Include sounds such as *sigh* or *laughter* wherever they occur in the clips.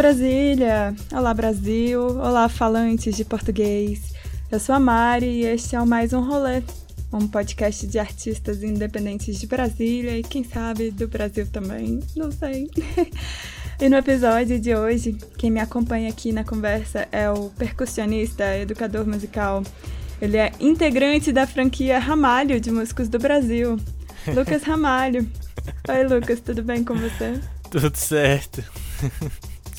Brasília! Olá, Brasil! Olá, falantes de português! Eu sou a Mari e este é o Mais Um Rolê, um podcast de artistas independentes de Brasília e, quem sabe, do Brasil também, não sei. *laughs* e no episódio de hoje, quem me acompanha aqui na conversa é o percussionista, educador musical. Ele é integrante da franquia Ramalho de Músicos do Brasil, *laughs* Lucas Ramalho. Oi, Lucas, tudo bem com você? Tudo certo.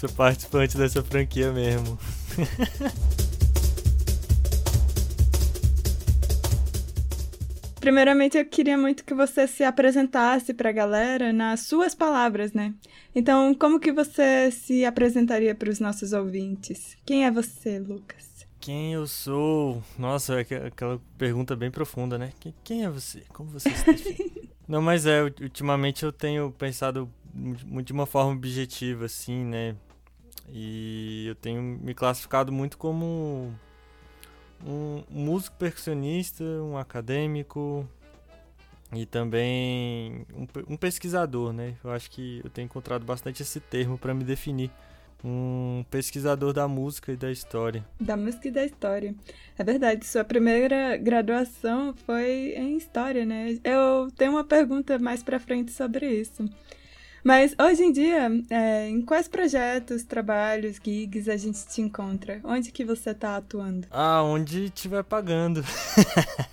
Sou participante dessa franquia mesmo. *laughs* Primeiramente, eu queria muito que você se apresentasse para a galera nas suas palavras, né? Então, como que você se apresentaria para os nossos ouvintes? Quem é você, Lucas? Quem eu sou? Nossa, é aquela pergunta bem profunda, né? Quem é você? Como você se define? *laughs* Não, mas é, ultimamente eu tenho pensado de uma forma objetiva, assim, né? E eu tenho me classificado muito como um músico percussionista, um acadêmico e também um, um pesquisador, né? Eu acho que eu tenho encontrado bastante esse termo para me definir. Um pesquisador da música e da história. Da música e da história. É verdade, sua primeira graduação foi em história, né? Eu tenho uma pergunta mais para frente sobre isso. Mas hoje em dia, é, em quais projetos, trabalhos, gigs a gente te encontra? Onde que você está atuando? Ah, onde estiver pagando.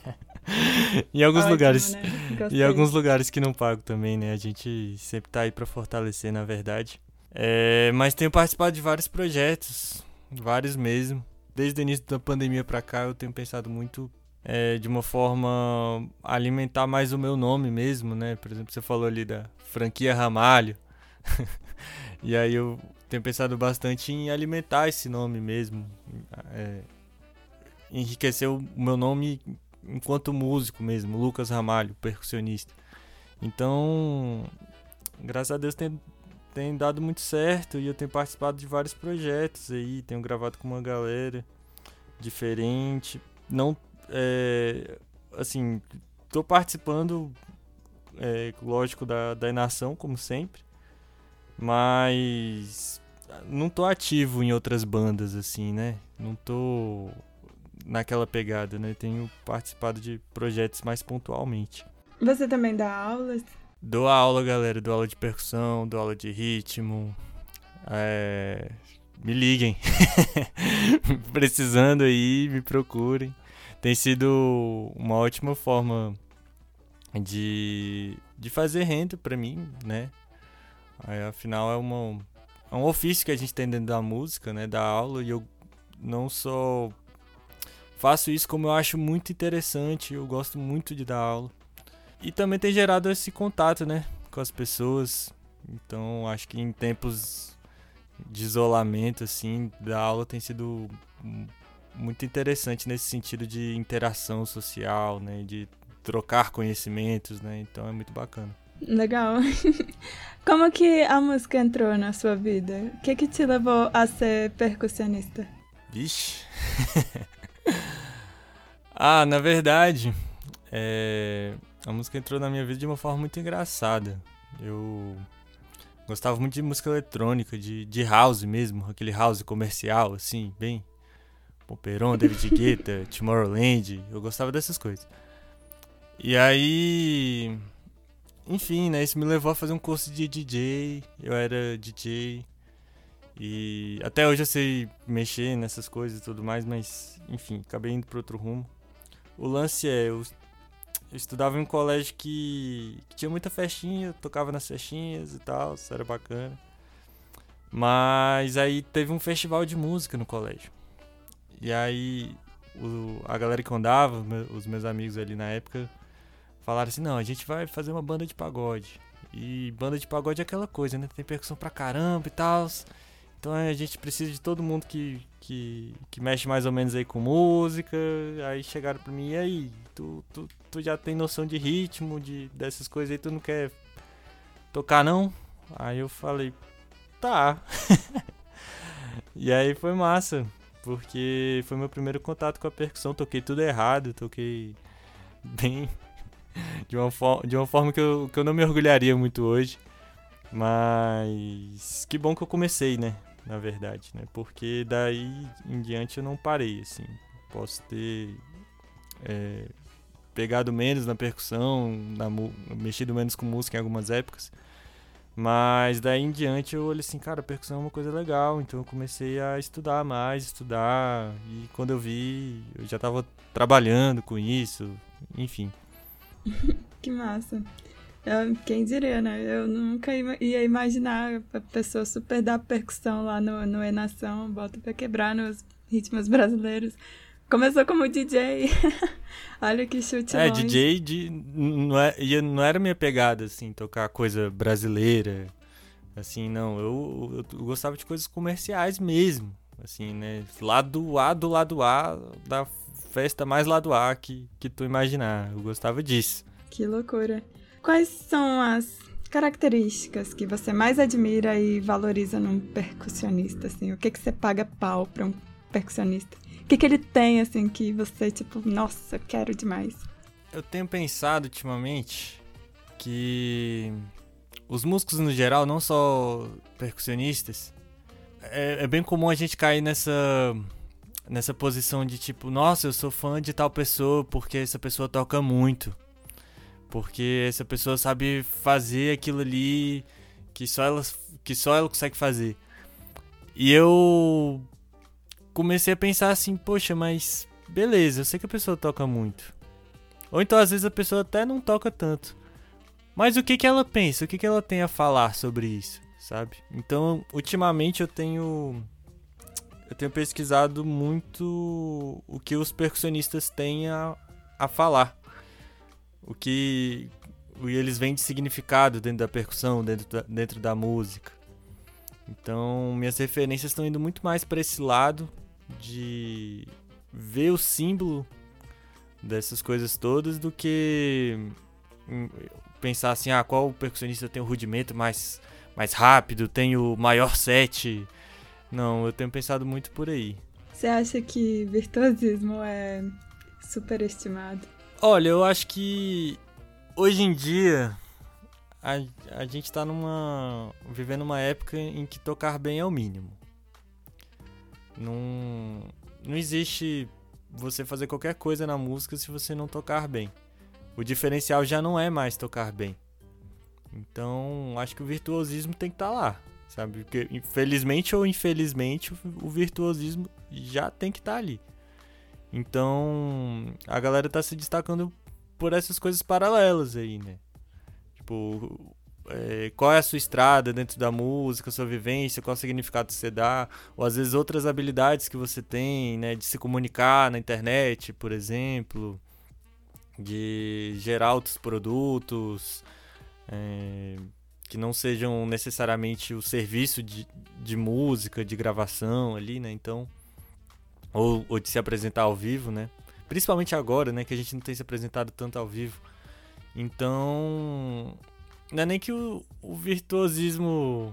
*laughs* em alguns Ótimo, lugares. Né? Em alguns lugares que não pago também, né? A gente sempre tá aí para fortalecer, na verdade. É, mas tenho participado de vários projetos, vários mesmo. Desde o início da pandemia para cá, eu tenho pensado muito é, de uma forma alimentar mais o meu nome mesmo, né? Por exemplo, você falou ali da franquia Ramalho. *laughs* e aí eu tenho pensado bastante em alimentar esse nome mesmo, é, enriquecer o meu nome enquanto músico mesmo, Lucas Ramalho, percussionista. Então, graças a Deus tem, tem dado muito certo e eu tenho participado de vários projetos aí, tenho gravado com uma galera diferente. Não é, assim, tô participando, é, lógico, da, da Inação, como sempre, mas não tô ativo em outras bandas, assim, né? Não tô naquela pegada, né? Tenho participado de projetos mais pontualmente. Você também dá aulas? Dou aula, galera. Dou aula de percussão, dou aula de ritmo. É... Me liguem. *laughs* Precisando aí, me procurem tem sido uma ótima forma de, de fazer renda para mim, né? Aí, afinal, é, uma, é um ofício que a gente tem dentro da música, né? Da aula, e eu não só faço isso como eu acho muito interessante, eu gosto muito de dar aula. E também tem gerado esse contato, né? Com as pessoas. Então, acho que em tempos de isolamento, assim, da aula tem sido muito interessante nesse sentido de interação social, né? De trocar conhecimentos, né? Então é muito bacana. Legal. *laughs* Como que a música entrou na sua vida? O que que te levou a ser percussionista? Vixe. *laughs* ah, na verdade, é... a música entrou na minha vida de uma forma muito engraçada. Eu gostava muito de música eletrônica, de, de house mesmo, aquele house comercial, assim, bem Pomperon, David Guetta, *laughs* Tomorrowland, eu gostava dessas coisas. E aí, enfim, né, isso me levou a fazer um curso de DJ, eu era DJ, e até hoje eu sei mexer nessas coisas e tudo mais, mas enfim, acabei indo para outro rumo. O lance é, eu, eu estudava em um colégio que, que, tinha muita festinha, tocava nas festinhas e tal, isso era bacana. Mas aí teve um festival de música no colégio. E aí o, a galera que andava, os meus amigos ali na época, falaram assim, não, a gente vai fazer uma banda de pagode. E banda de pagode é aquela coisa, né? Tem percussão pra caramba e tal. Então a gente precisa de todo mundo que, que, que mexe mais ou menos aí com música. Aí chegaram pra mim, e aí, tu, tu, tu já tem noção de ritmo, de, dessas coisas aí, tu não quer tocar não? Aí eu falei, tá. *laughs* e aí foi massa porque foi meu primeiro contato com a percussão. Toquei tudo errado, toquei bem. *laughs* de, uma de uma forma que eu, que eu não me orgulharia muito hoje. Mas que bom que eu comecei, né? na verdade, né? Porque daí em diante eu não parei, assim. Posso ter é, pegado menos na percussão, na, mexido menos com música em algumas épocas. Mas daí em diante eu olhei assim, cara, percussão é uma coisa legal, então eu comecei a estudar mais, estudar, e quando eu vi, eu já estava trabalhando com isso, enfim. *laughs* que massa. Eu, quem diria, né? Eu nunca ia imaginar a pessoa super da percussão lá no, no Enação, bota pra quebrar nos ritmos brasileiros. Começou como DJ. *laughs* Olha que chute É, longe. DJ de, não, é, não era minha pegada, assim, tocar coisa brasileira. Assim, não. Eu, eu, eu gostava de coisas comerciais mesmo. Assim, né? Lado A do lado A da festa mais lado A que, que tu imaginar. Eu gostava disso. Que loucura. Quais são as características que você mais admira e valoriza num percussionista, assim? O que que você paga pau pra um percussionista? Que, que ele tem, assim, que você, tipo, nossa, quero demais? Eu tenho pensado ultimamente que os músicos no geral, não só percussionistas, é, é, bem comum a gente cair nessa nessa posição de tipo, nossa, eu sou fã de tal pessoa porque essa pessoa toca muito. Porque essa pessoa sabe fazer aquilo ali que só ela, que só ela consegue fazer. E eu comecei a pensar assim, poxa, mas beleza, eu sei que a pessoa toca muito. Ou então às vezes a pessoa até não toca tanto. Mas o que que ela pensa? O que que ela tem a falar sobre isso, sabe? Então, ultimamente eu tenho eu tenho pesquisado muito o que os percussionistas têm a, a falar. O que o, eles veem de significado dentro da percussão, dentro da, dentro da música. Então, minhas referências estão indo muito mais para esse lado de ver o símbolo dessas coisas todas do que hum, pensar assim, ah, qual percussionista tem o rudimento mais, mais rápido, tem o maior set. Não, eu tenho pensado muito por aí. Você acha que virtuosismo é superestimado? Olha, eu acho que hoje em dia a, a gente tá numa. vivendo uma época em que tocar bem é o mínimo. Não, não existe você fazer qualquer coisa na música se você não tocar bem. O diferencial já não é mais tocar bem. Então, acho que o virtuosismo tem que estar tá lá, sabe? Porque, infelizmente ou infelizmente, o virtuosismo já tem que estar tá ali. Então, a galera está se destacando por essas coisas paralelas aí, né? Tipo, é, qual é a sua estrada dentro da música, sua vivência, qual significado você dá, ou às vezes outras habilidades que você tem, né, de se comunicar na internet, por exemplo, de gerar outros produtos, é, que não sejam necessariamente o serviço de, de música, de gravação ali, né, então, ou, ou de se apresentar ao vivo, né, principalmente agora, né, que a gente não tem se apresentado tanto ao vivo, então não é nem que o, o virtuosismo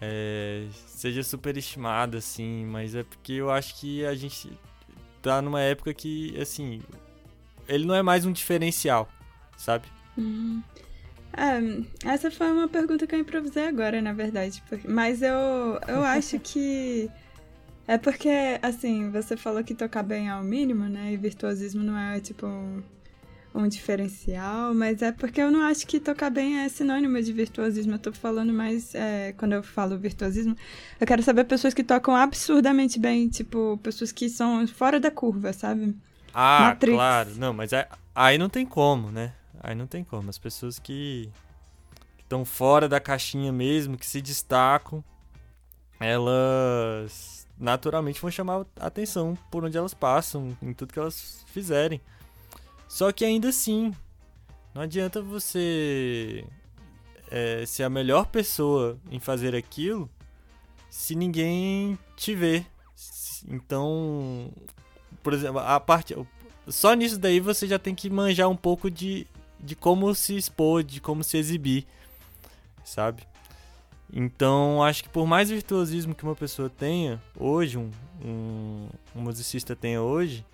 é, seja superestimado, assim, mas é porque eu acho que a gente tá numa época que, assim, ele não é mais um diferencial, sabe? Uhum. É, essa foi uma pergunta que eu improvisei agora, na verdade. Mas eu, eu *laughs* acho que. É porque, assim, você falou que tocar bem é o mínimo, né? E virtuosismo não é, tipo, um diferencial, mas é porque eu não acho que tocar bem é sinônimo de virtuosismo. Eu tô falando mais, é, quando eu falo virtuosismo, eu quero saber pessoas que tocam absurdamente bem, tipo, pessoas que são fora da curva, sabe? Ah, Matrix. claro. Não, mas é, aí não tem como, né? Aí não tem como. As pessoas que estão fora da caixinha mesmo, que se destacam, elas naturalmente vão chamar a atenção por onde elas passam, em tudo que elas fizerem. Só que ainda assim, não adianta você é, ser a melhor pessoa em fazer aquilo se ninguém te vê. Então, por exemplo, a parte. Só nisso daí você já tem que manjar um pouco de, de como se expor, de como se exibir, sabe? Então, acho que por mais virtuosismo que uma pessoa tenha hoje, um, um, um musicista tenha hoje,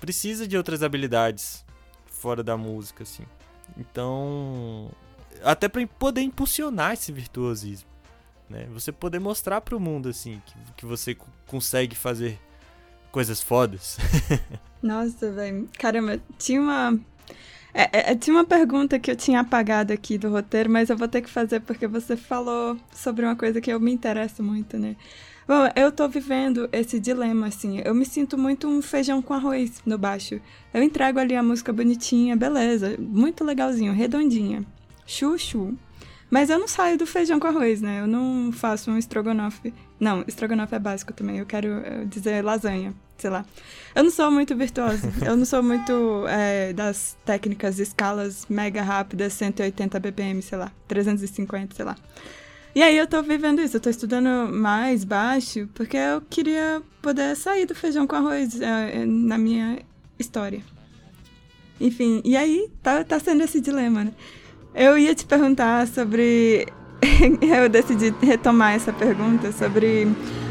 precisa de outras habilidades fora da música, assim. Então, até para poder impulsionar esse virtuosismo, né? Você poder mostrar para o mundo assim que, que você consegue fazer coisas fodas. *laughs* Nossa, velho. Caramba, tinha uma é, é, tinha uma pergunta que eu tinha apagado aqui do roteiro, mas eu vou ter que fazer porque você falou sobre uma coisa que eu me interesso muito, né? Bom, eu tô vivendo esse dilema, assim. Eu me sinto muito um feijão com arroz no baixo. Eu entrego ali a música bonitinha, beleza, muito legalzinho, redondinha. Chuchu. Mas eu não saio do feijão com arroz, né? Eu não faço um estrogonofe. Não, estrogonofe é básico também. Eu quero dizer lasanha, sei lá. Eu não sou muito virtuosa. *laughs* eu não sou muito é, das técnicas escalas mega rápidas, 180 BPM, sei lá, 350, sei lá. E aí eu tô vivendo isso, eu tô estudando mais baixo, porque eu queria poder sair do feijão com arroz é, é, na minha história. Enfim, e aí tá, tá sendo esse dilema, né? Eu ia te perguntar sobre. *laughs* eu decidi retomar essa pergunta sobre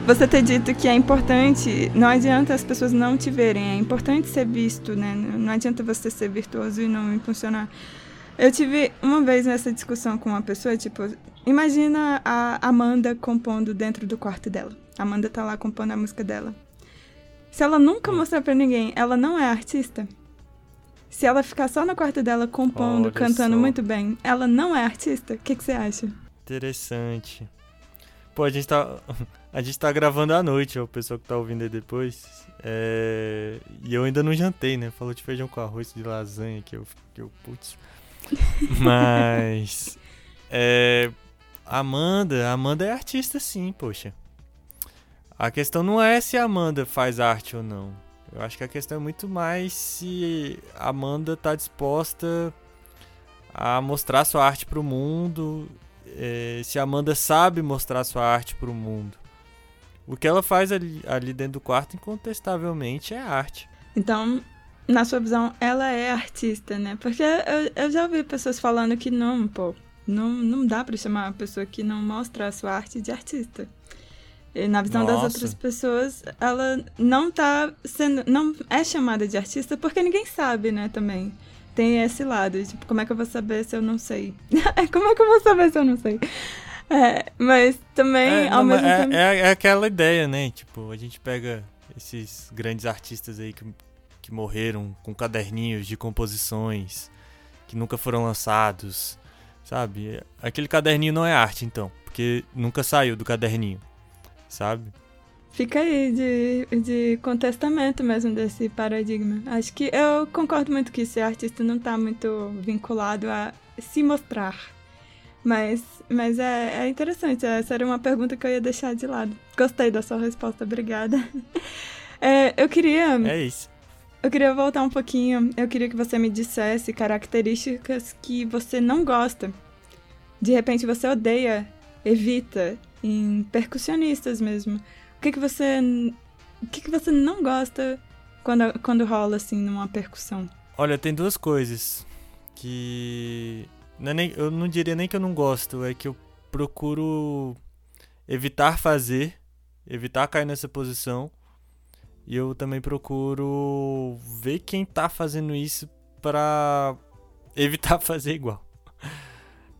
você ter dito que é importante, não adianta as pessoas não te verem, é importante ser visto, né? Não adianta você ser virtuoso e não impulsionar. Eu tive uma vez nessa discussão com uma pessoa, tipo, imagina a Amanda compondo dentro do quarto dela. A Amanda tá lá compondo a música dela. Se ela nunca hum. mostrar para ninguém, ela não é artista? Se ela ficar só no quarto dela compondo, Olha cantando só. muito bem, ela não é artista? O que, que você acha? Interessante. Pô, a gente tá. *laughs* A gente tá gravando à noite, o pessoal que tá ouvindo aí depois. É... E eu ainda não jantei, né? Falou de feijão com arroz, de lasanha, que eu. Que eu putz. *laughs* Mas. É, Amanda, Amanda é artista sim, poxa. A questão não é se a Amanda faz arte ou não. Eu acho que a questão é muito mais se a Amanda tá disposta a mostrar sua arte pro mundo, é, se a Amanda sabe mostrar sua arte pro mundo. O que ela faz ali, ali dentro do quarto, incontestavelmente, é arte. Então, na sua visão, ela é artista, né? Porque eu, eu já ouvi pessoas falando que não, pô, não, não dá para chamar uma pessoa que não mostra a sua arte de artista. E na visão Nossa. das outras pessoas, ela não tá sendo. não é chamada de artista porque ninguém sabe, né, também. Tem esse lado, tipo, como é que eu vou saber se eu não sei? *laughs* como é que eu vou saber se eu não sei? É, mas também, é, ao não, mesmo é, tempo. É, é aquela ideia, né? Tipo, a gente pega esses grandes artistas aí que que morreram com caderninhos de composições que nunca foram lançados, sabe? Aquele caderninho não é arte, então, porque nunca saiu do caderninho, sabe? Fica aí de, de contestamento mesmo desse paradigma. Acho que eu concordo muito que ser artista não está muito vinculado a se mostrar. Mas, mas é, é interessante, essa era uma pergunta que eu ia deixar de lado. Gostei da sua resposta, obrigada. *laughs* É, eu queria. É isso. Eu queria voltar um pouquinho. Eu queria que você me dissesse características que você não gosta. De repente você odeia, evita em percussionistas mesmo. O que que você o que que você não gosta quando quando rola assim numa percussão? Olha, tem duas coisas que não é nem, eu não diria nem que eu não gosto, é que eu procuro evitar fazer, evitar cair nessa posição e eu também procuro ver quem tá fazendo isso para *laughs* evitar *laughs* fazer igual.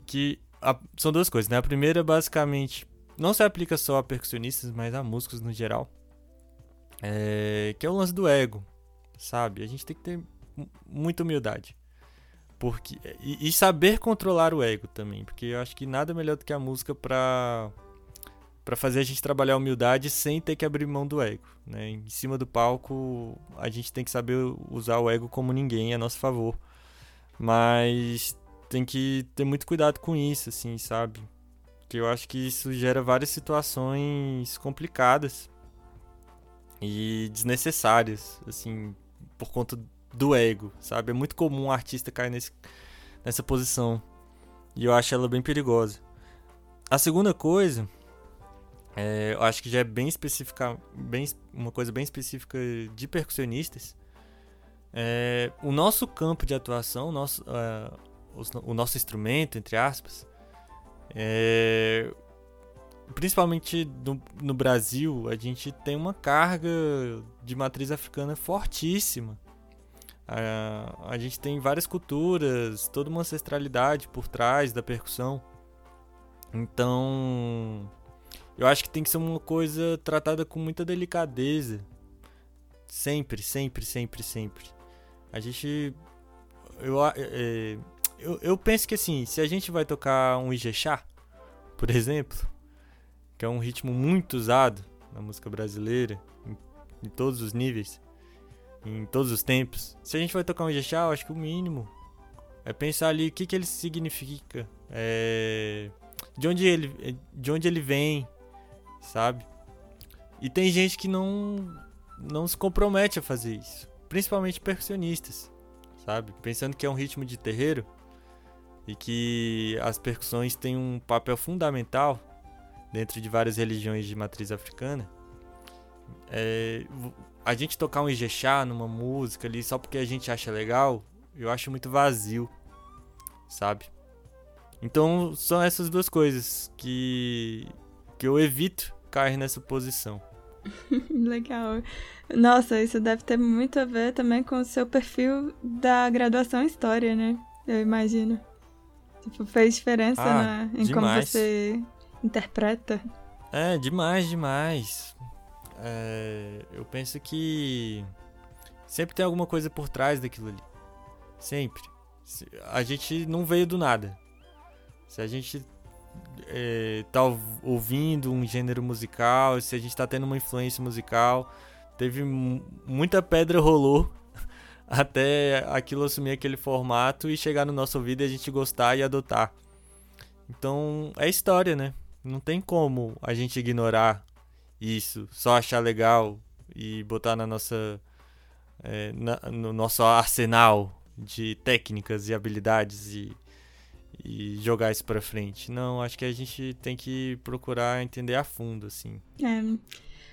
Que a, são duas coisas, né? A primeira, basicamente, não se aplica só a percussionistas, mas a músicos no geral. É, que é o lance do ego, sabe? A gente tem que ter muita humildade. Porque, e, e saber controlar o ego também, porque eu acho que nada melhor do que a música para para fazer a gente trabalhar a humildade sem ter que abrir mão do ego. Né? Em cima do palco, a gente tem que saber usar o ego como ninguém a nosso favor. Mas tem que ter muito cuidado com isso, assim, sabe? Porque eu acho que isso gera várias situações complicadas e desnecessárias, assim, por conta do ego, sabe? É muito comum um artista cair nesse, nessa posição. E eu acho ela bem perigosa. A segunda coisa é, eu acho que já é bem específica, bem, uma coisa bem específica de percussionistas. É, o nosso campo de atuação, o nosso, uh, o, o, nosso instrumento, entre aspas, é, principalmente no, no, Brasil, a gente tem uma carga de matriz africana fortíssima. Uh, a gente tem várias culturas, toda uma ancestralidade por trás da percussão. Então, eu acho que tem que ser uma coisa tratada com muita delicadeza. Sempre, sempre, sempre, sempre. A gente. Eu, é, eu, eu penso que assim, se a gente vai tocar um Ijexá, por exemplo, que é um ritmo muito usado na música brasileira, em, em todos os níveis, em todos os tempos. Se a gente vai tocar um Ijexá, eu acho que o mínimo é pensar ali o que, que ele significa, é, de, onde ele, de onde ele vem, sabe? E tem gente que não, não se compromete a fazer isso, principalmente percussionistas, sabe? Pensando que é um ritmo de terreiro e que as percussões têm um papel fundamental dentro de várias religiões de matriz africana. É, a gente tocar um ijexá numa música ali só porque a gente acha legal, eu acho muito vazio, sabe? Então são essas duas coisas que, que eu evito cair nessa posição. *laughs* Legal. Nossa, isso deve ter muito a ver também com o seu perfil da graduação em História, né? Eu imagino. Tipo, fez diferença ah, né? em demais. como você interpreta. É, demais, demais. É, eu penso que sempre tem alguma coisa por trás daquilo ali. Sempre. A gente não veio do nada. Se a gente é, tá ouvindo um gênero musical, se a gente tá tendo uma influência musical, teve muita pedra rolou *laughs* até aquilo assumir aquele formato e chegar no nosso ouvido e a gente gostar e adotar. Então é história, né? Não tem como a gente ignorar isso, só achar legal e botar na nossa é, na, no nosso arsenal de técnicas e habilidades e, e jogar isso para frente. Não, acho que a gente tem que procurar entender a fundo, assim. É.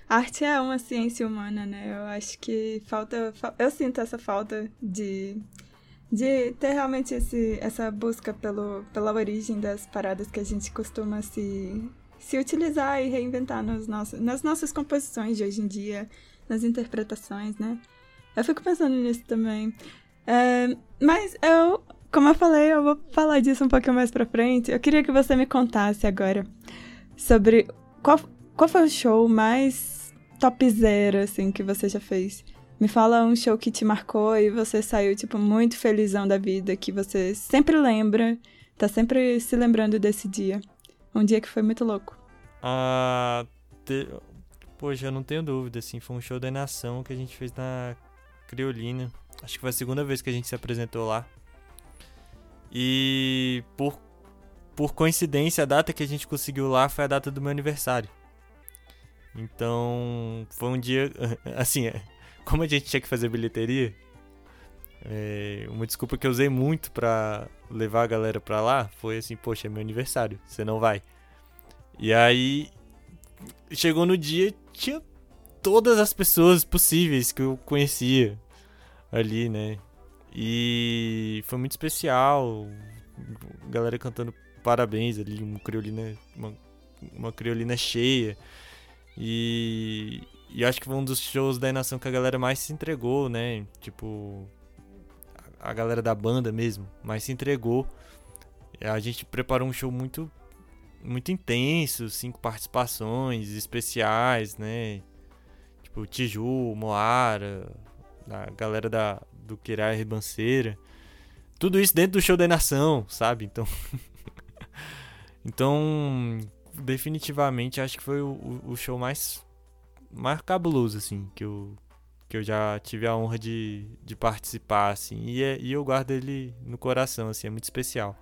Arte é uma ciência humana, né? Eu acho que falta. Eu sinto essa falta de. De ter realmente esse, essa busca pelo, pela origem das paradas que a gente costuma se, se utilizar e reinventar nos nossos, nas nossas composições de hoje em dia, nas interpretações, né? Eu fico pensando nisso também. É, mas eu, como eu falei, eu vou falar disso um pouquinho mais pra frente. Eu queria que você me contasse agora sobre qual, qual foi o show mais topzera, assim, que você já fez. Me fala um show que te marcou e você saiu, tipo, muito felizão da vida, que você sempre lembra, tá sempre se lembrando desse dia. Um dia que foi muito louco. Ah. Te... Poxa, eu não tenho dúvida, assim. Foi um show da nação que a gente fez na Criolina. Acho que foi a segunda vez que a gente se apresentou lá. E por, por coincidência, a data que a gente conseguiu lá foi a data do meu aniversário. Então, foi um dia. *laughs* Assim, é, como a gente tinha que fazer bilheteria, é, uma desculpa que eu usei muito pra levar a galera pra lá foi assim: Poxa, é meu aniversário, você não vai. E aí, chegou no dia, tinha todas as pessoas possíveis que eu conhecia ali, né? E foi muito especial. Galera cantando parabéns ali, uma criolina, uma, uma criolina cheia. E, e acho que foi um dos shows da Nação que a galera mais se entregou, né? Tipo, a galera da banda mesmo, mais se entregou. A gente preparou um show muito muito intenso, cinco participações especiais, né? Tipo, Tiju, Moara, a galera da, do Kirai Ribanceira. Tudo isso dentro do show da Nação, sabe? Então. *laughs* então, definitivamente acho que foi o, o show mais, mais cabuloso, assim, que eu, que eu já tive a honra de, de participar, assim. E, é, e eu guardo ele no coração, assim, é muito especial.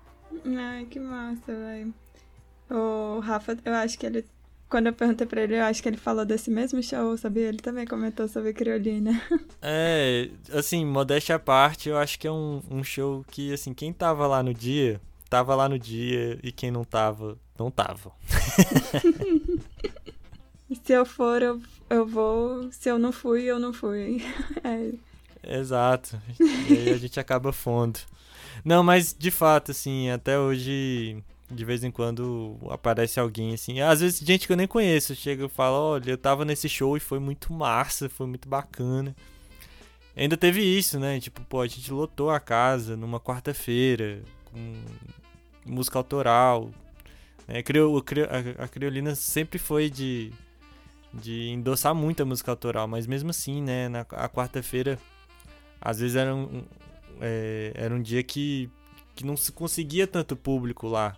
Ai, que massa, velho. O Rafa, eu acho que ele quando eu perguntei pra ele, eu acho que ele falou desse mesmo show, sabia? Ele também comentou sobre Criolina. *laughs* É, assim, modéstia à parte, eu acho que é um, um show que, assim, quem tava lá no dia, tava lá no dia, e quem não tava, não tava. *laughs* se eu for, eu, eu vou. Se eu não fui, eu não fui. *laughs* É. Exato. E aí a gente acaba fundo. Não, mas de fato, assim, até hoje de vez em quando aparece alguém assim. Às vezes gente que eu nem conheço chega e fala: Olha, eu tava nesse show e foi muito massa, foi muito bacana. Ainda teve isso, né? Tipo, pô, a gente lotou a casa numa quarta-feira com música autoral. É, a, a criolina sempre foi de, de endossar muito a música autoral, mas mesmo assim, né, na a quarta-feira, às vezes era um, é, era um dia que, que não se conseguia tanto público lá,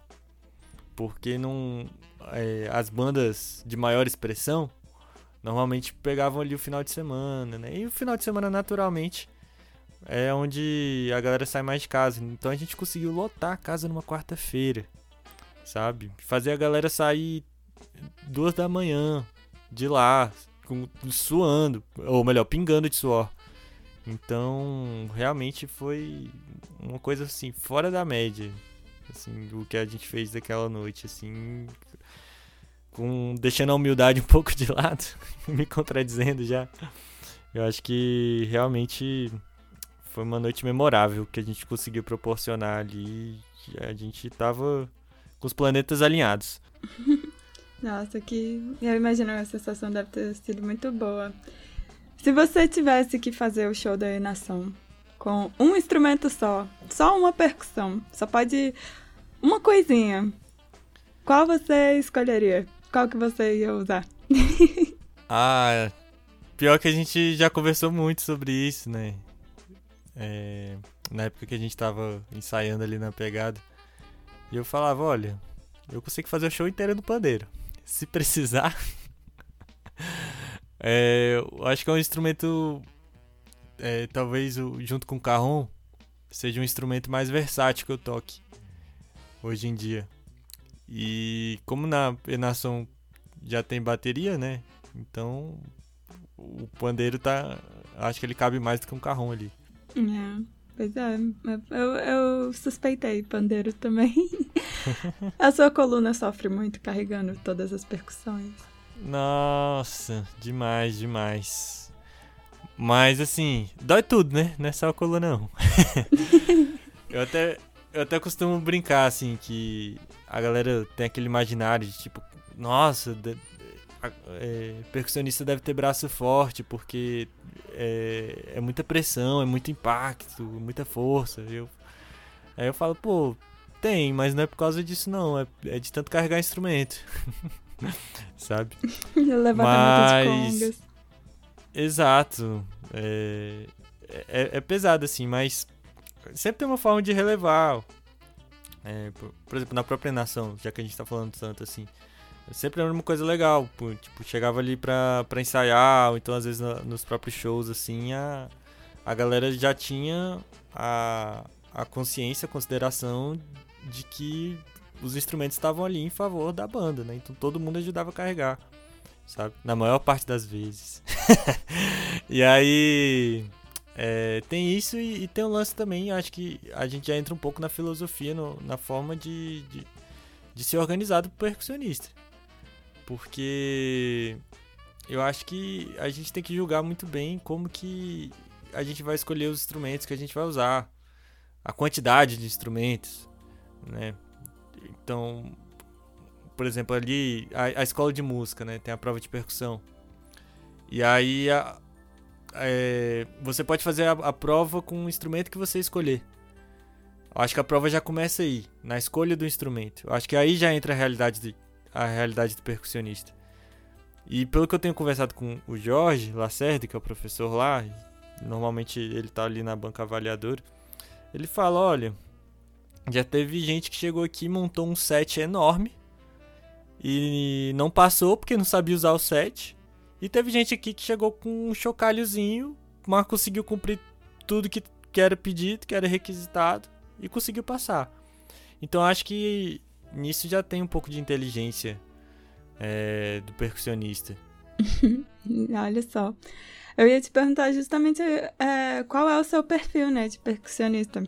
porque não é, as bandas de maior expressão normalmente pegavam ali o final de semana, né? E o final de semana naturalmente é onde a galera sai mais de casa. Então a gente conseguiu lotar a casa numa quarta-feira, sabe? Fazer a galera sair duas da manhã de lá, com, suando, ou melhor, pingando de suor. Então, realmente foi uma coisa assim, fora da média. Assim, o que a gente fez daquela noite, assim, com deixando a humildade um *laughs* pouco de lado, *laughs* me contradizendo já. Eu acho que realmente foi uma noite memorável que a gente conseguiu proporcionar ali. A gente tava com os planetas alinhados. *laughs* Nossa, que eu imagino a sensação deve ter sido muito boa. Se você tivesse que fazer o show da nação com um instrumento só, só uma percussão, só pode uma coisinha, qual você escolheria? Qual que você ia usar? *laughs* ah, pior que a gente já conversou muito sobre isso, né? É, na época que a gente tava ensaiando ali na pegada. E eu falava, olha, eu consigo fazer o show inteiro no pandeiro. Se precisar, *laughs* É, eu acho que é um instrumento, é, talvez junto com o carrom, seja um instrumento mais versátil que eu toque hoje em dia. E como na penação já tem bateria, né? Então o pandeiro tá. Acho que ele cabe mais do que um carrom ali. É, pois é. Eu, eu suspeitei pandeiro também. *laughs* A sua coluna sofre muito carregando todas as percussões. Nossa, demais, demais. Mas assim, dói tudo, né? Não é só a coluna não. *laughs* eu até eu até costumo brincar assim que a galera tem aquele imaginário de tipo, nossa, de, a, é, percussionista deve ter braço forte porque é, é, muita pressão, é muito impacto, muita força. Eu, aí eu falo, pô, tem, mas não é por causa disso não, é, é de tanto carregar instrumento. *laughs* sabe? *laughs* mas... de congas. Exato. É... É, é, pesado, assim, mas sempre tem uma forma de relevar. É, por, por, exemplo, na própria nação, já que a gente tá falando tanto assim. Sempre era uma coisa legal. Tipo, chegava ali pra, pra ensaiar, ou então às vezes nos próprios shows, assim, a, a galera já tinha a, a consciência, a consideração de que os instrumentos estavam ali em favor da banda, né? Então todo mundo ajudava a carregar, sabe? Na maior parte das vezes. *laughs* e aí é, tem isso e, e, tem um lance também, acho que a gente já entra um pouco na filosofia, no, na forma de, de, de ser organizado pro percussionista. Porque eu acho que a gente tem que julgar muito bem como que a gente vai escolher os instrumentos que a gente vai usar, a quantidade de instrumentos, né? Então, por exemplo, ali a, a, escola de música, né? Tem a prova de percussão. E aí a, é, você pode fazer a, a, prova com o instrumento que você escolher. Eu acho que a prova já começa aí, na escolha do instrumento. Eu acho que aí já entra a realidade, de, a realidade do percussionista. E pelo que eu tenho conversado com o Jorge Lacerda, que é o professor lá, normalmente ele tá ali na banca avaliadora, ele fala, olha, já teve gente que chegou aqui e montou um set enorme e não passou porque não sabia usar o set. E teve gente aqui que chegou com um chocalhozinho, mas conseguiu cumprir tudo que, que era pedido, que era requisitado e conseguiu passar. Então acho que nisso já tem um pouco de inteligência é, do percussionista. *laughs* Olha só. Eu ia te perguntar justamente é, qual é o seu perfil né, de percussionista.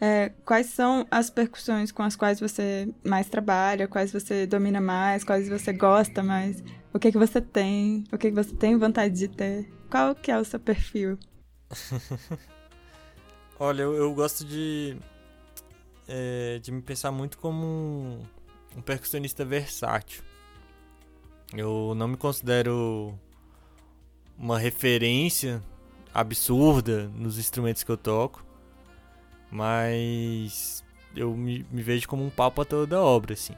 É, quais são as percussões com as quais você mais trabalha, quais você domina mais, quais você gosta mais, o que que você tem, o que que você tem vontade de ter, qual que é o seu perfil? *laughs* Olha, eu, eu gosto de é, de me pensar muito como um, um percussionista versátil. Eu não me considero uma referência absurda nos instrumentos que eu toco. Mas eu me, me vejo como um pau pra toda obra, assim.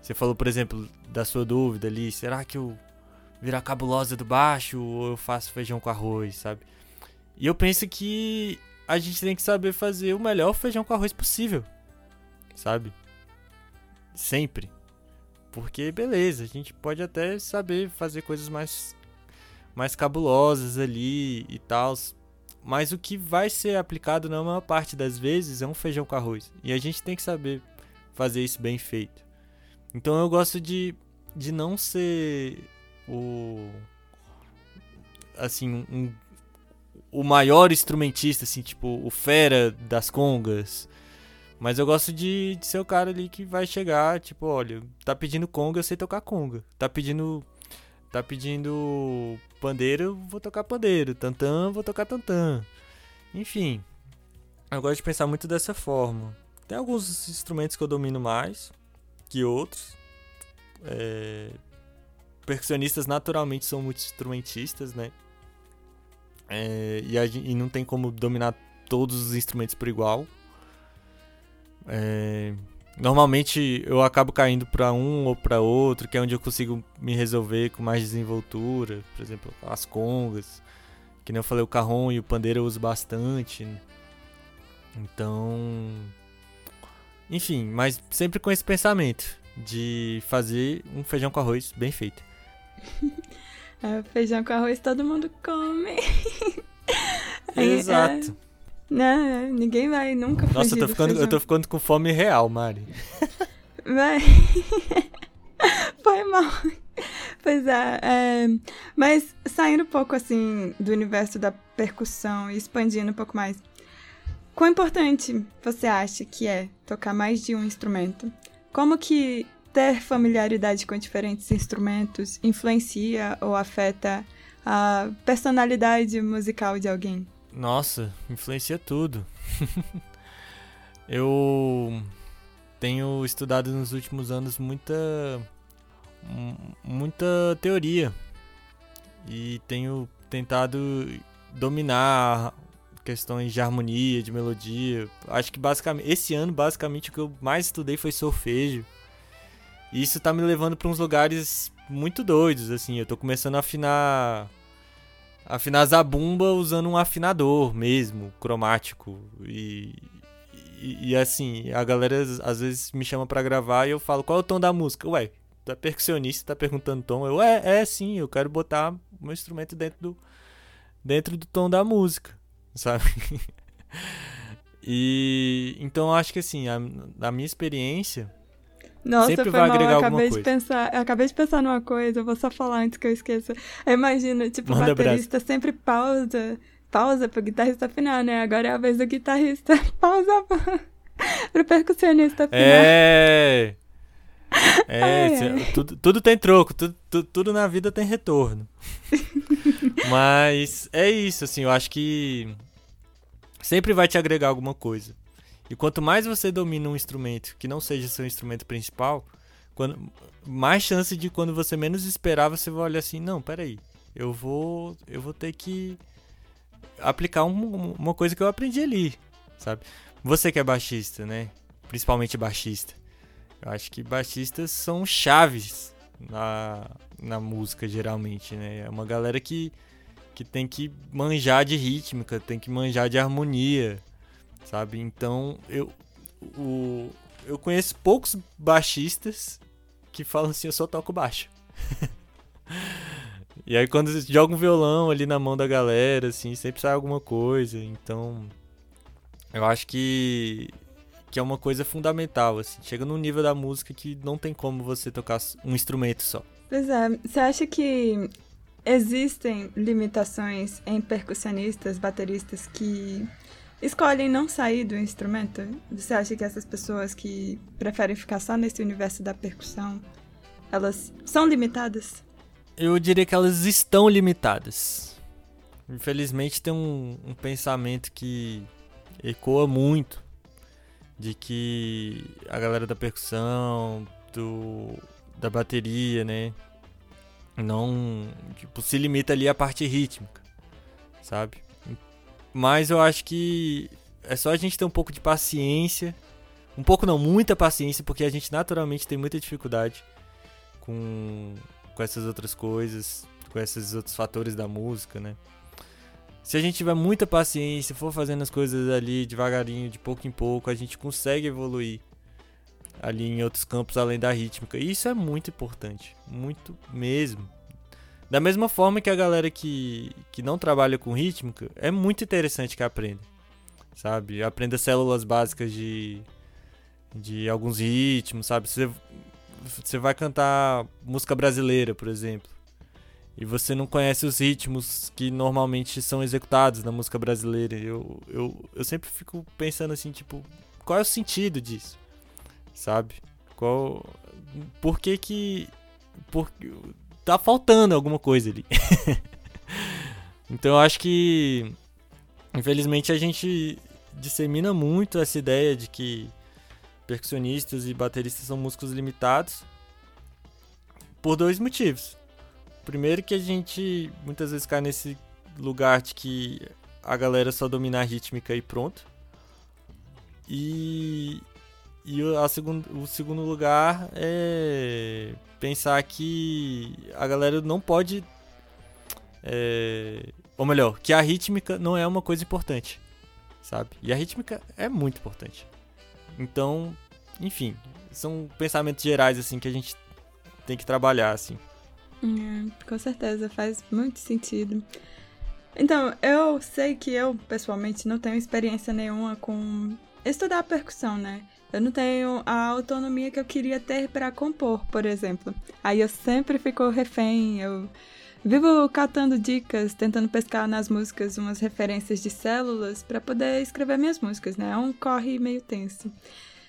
Você falou, por exemplo, da sua dúvida ali, será que eu virar cabulosa do baixo ou eu faço feijão com arroz, sabe? E eu penso que a gente tem que saber fazer o melhor feijão com arroz possível, sabe? Sempre. Porque beleza, a gente pode até saber fazer coisas mais mais cabulosas ali e tal, mas o que vai ser aplicado na maior parte das vezes é um feijão com arroz. E a gente tem que saber fazer isso bem feito. Então eu gosto de, de não ser o. Assim, um, o maior instrumentista, assim, tipo, o fera das congas. Mas eu gosto de, de ser o cara ali que vai chegar, tipo, olha, tá pedindo conga, eu sei tocar conga. Tá pedindo. Tá pedindo Pandeiro, vou tocar pandeiro. Tantã, vou tocar tantã. Enfim, eu gosto de pensar muito dessa forma. Tem alguns instrumentos que eu domino mais que outros. É... Percussionistas naturalmente são muito instrumentistas, né? É... E, a... e não tem como dominar todos os instrumentos por igual. É... Normalmente eu acabo caindo para um ou para outro, que é onde eu consigo me resolver com mais desenvoltura. Por exemplo, as congas. Que nem eu falei, o carrom e o pandeiro eu uso bastante. Então. Enfim, mas sempre com esse pensamento de fazer um feijão com arroz bem feito. *laughs* é, feijão com arroz todo mundo come. Exato. Não, ninguém vai nunca Nossa, eu tô, ficando, eu tô ficando com fome real, Mari. Vai. *laughs* Foi mal. Pois é, é, mas saindo um pouco assim do universo da percussão e expandindo um pouco mais, quão importante você acha que é tocar mais de um instrumento? Como que ter familiaridade com diferentes instrumentos influencia ou afeta a personalidade musical de alguém? Nossa, influencia tudo. *laughs* eu tenho estudado nos últimos anos muita muita teoria e tenho tentado dominar questões de harmonia, de melodia. Acho que basicamente esse ano basicamente o que eu mais estudei foi solfejo. E isso tá me levando para uns lugares muito doidos, assim. Eu tô começando a afinar afinar zabumba usando um afinador mesmo, cromático. E, e, e, assim, a galera às vezes me chama para gravar e eu falo, qual é o tom da música? Ué, é percussionista, tá perguntando tom. Eu, é, é sim, eu quero botar meu instrumento dentro do, dentro do tom da música, *laughs* sabe? e então acho que assim, a, a minha experiência nossa, Sempre foi vai mal. agregar eu acabei coisa. de pensar, eu acabei de pensar numa coisa, eu vou só falar antes que eu esqueça. Imagina, tipo, Manda o baterista sempre pausa, pausa pro guitarrista afinar, né? Agora é a vez do guitarrista *laughs* pausa pro percussionista afinar. É. É, Ai, cê- ai. Tudo, tudo tem troco, tudo, tudo, tudo na vida tem retorno. *laughs* Mas é isso, assim, eu acho que sempre vai te agregar alguma coisa. E quanto mais você domina um instrumento que não seja seu instrumento principal, quando, mais chance de quando você menos esperar, você vai olhar assim, não, peraí, eu vou, eu vou ter que aplicar um- uma coisa que eu aprendi ali, sabe? Você que é baixista, né? Principalmente baixista. Eu acho que baixistas são chaves na, na música, geralmente, né? É uma galera que, que tem que manjar de rítmica, tem que manjar de harmonia, sabe? Então, eu, o, eu conheço poucos baixistas que falam assim, eu só toco baixo. *laughs* e aí quando joga um violão ali na mão da galera, assim, sempre sai alguma coisa. Então, eu acho que que é uma coisa fundamental, assim. Chega num nível da música que não tem como você tocar um instrumento só. Pois é, você acha que existem limitações em percussionistas, bateristas que escolhem não sair do instrumento? Você acha que essas pessoas que preferem ficar só nesse universo da percussão, elas são limitadas? Eu diria que elas estão limitadas. Infelizmente tem um, um pensamento que ecoa muito de que a galera da percussão, do, da bateria, né, não tipo, se limita ali à parte rítmica, sabe? Mas eu acho que é só a gente ter um pouco de paciência Um pouco não, muita paciência, porque a gente naturalmente tem muita dificuldade com, com essas outras coisas, com esses outros fatores da música, né? Se a gente tiver muita paciência, for fazendo as coisas ali devagarinho, de pouco em pouco, a gente consegue evoluir ali em outros campos além da rítmica. E isso é muito importante, muito mesmo. Da mesma forma que a galera que, que não trabalha com rítmica, é muito interessante que aprenda. Sabe? Aprenda células básicas de, de alguns ritmos, sabe? Você, você vai cantar música brasileira, por exemplo. E você não conhece os ritmos que normalmente são executados na música brasileira. Eu, eu, eu sempre fico pensando assim, tipo, qual é o sentido disso? Sabe? Qual. Por que que. Por, tá faltando alguma coisa ali. *laughs* então eu acho que infelizmente a gente dissemina muito essa ideia de que percussionistas e bateristas são músicos limitados por dois motivos. Primeiro que a gente muitas vezes cai nesse lugar de que a galera só domina a rítmica e pronto. E, e a segundo, o segundo lugar é pensar que a galera não pode. É, ou melhor, que a rítmica não é uma coisa importante, sabe? E a rítmica é muito importante. Então, enfim, são pensamentos gerais assim que a gente tem que trabalhar assim. É, com certeza, faz muito sentido. Então, eu sei que eu, pessoalmente, não tenho experiência nenhuma com estudar percussão, né? Eu não tenho a autonomia que eu queria ter para compor, por exemplo. Aí eu sempre fico refém, eu vivo catando dicas, tentando pescar nas músicas umas referências de células para poder escrever minhas músicas, né? É um corre meio tenso.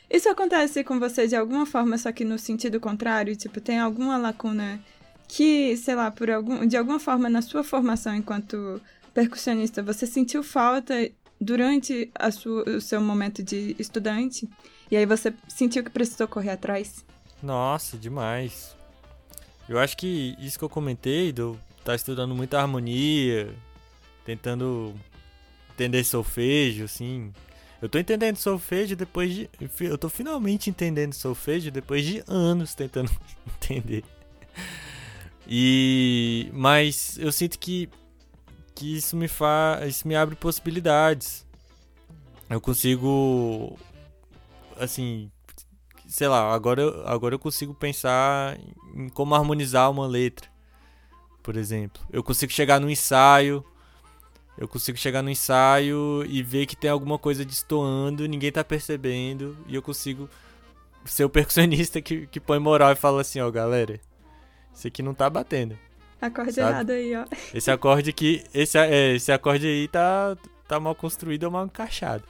Isso acontece com você de alguma forma, só que no sentido contrário? Tipo, tem alguma lacuna que, sei lá, por algum, de alguma forma na sua formação enquanto percussionista, você sentiu falta durante a sua, o seu momento de estudante? E aí você sentiu que precisou correr atrás? Nossa, demais. Eu acho que isso que eu comentei, estar tá estudando muita harmonia, tentando entender solfejo, assim. Eu tô entendendo solfejo depois de. Eu tô finalmente entendendo solfejo depois de anos tentando *laughs* entender. E. Mas eu sinto que. Que isso me faz. Isso me abre possibilidades. Eu consigo assim, sei lá, agora, eu, agora eu consigo pensar em como harmonizar uma letra, por exemplo. Eu consigo chegar no ensaio, eu consigo chegar no ensaio e ver que tem alguma coisa destoando, ninguém tá percebendo, e eu consigo ser o *laughs* percussionista que, que põe moral e fala assim, ó, galera, isso aqui não tá batendo. Acorde sabe? errado aí, ó. Esse acorde aqui, esse, é, esse acorde aí tá, tá mal construído ou mal encaixado.